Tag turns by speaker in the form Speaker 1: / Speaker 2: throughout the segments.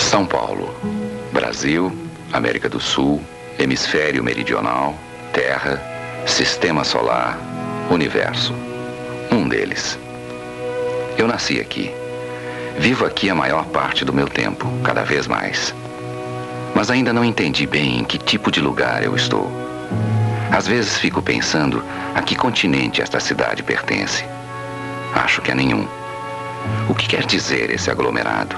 Speaker 1: São Paulo, Brasil, América do Sul, Hemisfério Meridional, Terra, Sistema Solar, Universo. Um deles. Eu nasci aqui. Vivo aqui a maior parte do meu tempo, cada vez mais. Mas ainda não entendi bem em que tipo de lugar eu estou. Às vezes fico pensando a que continente esta cidade pertence. Acho que a nenhum. O que quer dizer esse aglomerado?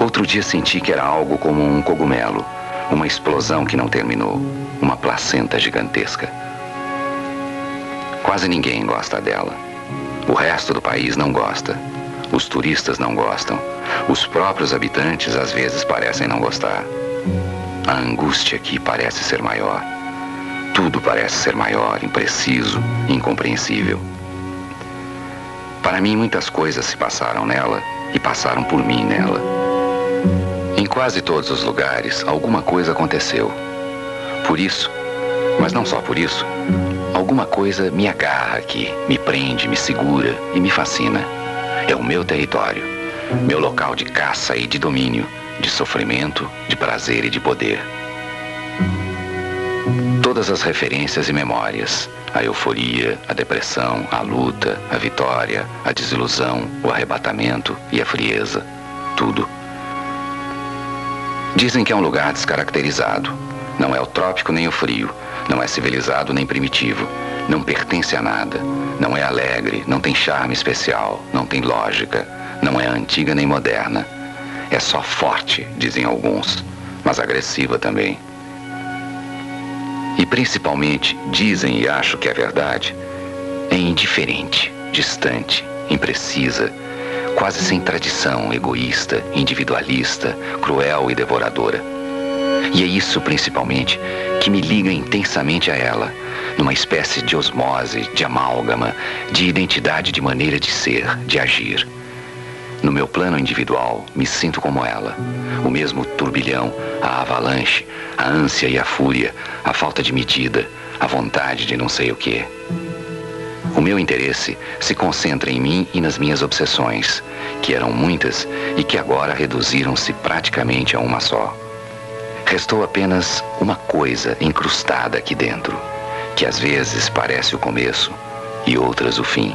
Speaker 1: Outro dia senti que era algo como um cogumelo, uma explosão que não terminou, uma placenta gigantesca. Quase ninguém gosta dela. O resto do país não gosta. Os turistas não gostam. Os próprios habitantes às vezes parecem não gostar. A angústia aqui parece ser maior. Tudo parece ser maior, impreciso, incompreensível. Para mim, muitas coisas se passaram nela e passaram por mim nela. Em quase todos os lugares, alguma coisa aconteceu. Por isso, mas não só por isso, alguma coisa me agarra aqui, me prende, me segura e me fascina. É o meu território, meu local de caça e de domínio, de sofrimento, de prazer e de poder. Todas as referências e memórias, a euforia, a depressão, a luta, a vitória, a desilusão, o arrebatamento e a frieza. Tudo. Dizem que é um lugar descaracterizado. Não é o trópico nem o frio. Não é civilizado nem primitivo. Não pertence a nada. Não é alegre, não tem charme especial, não tem lógica. Não é antiga nem moderna. É só forte, dizem alguns, mas agressiva também. E principalmente, dizem e acho que é verdade, é indiferente, distante, imprecisa, quase sem tradição, egoísta, individualista, cruel e devoradora. E é isso, principalmente, que me liga intensamente a ela, numa espécie de osmose, de amálgama, de identidade de maneira de ser, de agir. No meu plano individual, me sinto como ela. O mesmo turbilhão, a avalanche, a ânsia e a fúria, a falta de medida, a vontade de não sei o que. Meu interesse se concentra em mim e nas minhas obsessões, que eram muitas e que agora reduziram-se praticamente a uma só. Restou apenas uma coisa incrustada aqui dentro, que às vezes parece o começo e outras o fim.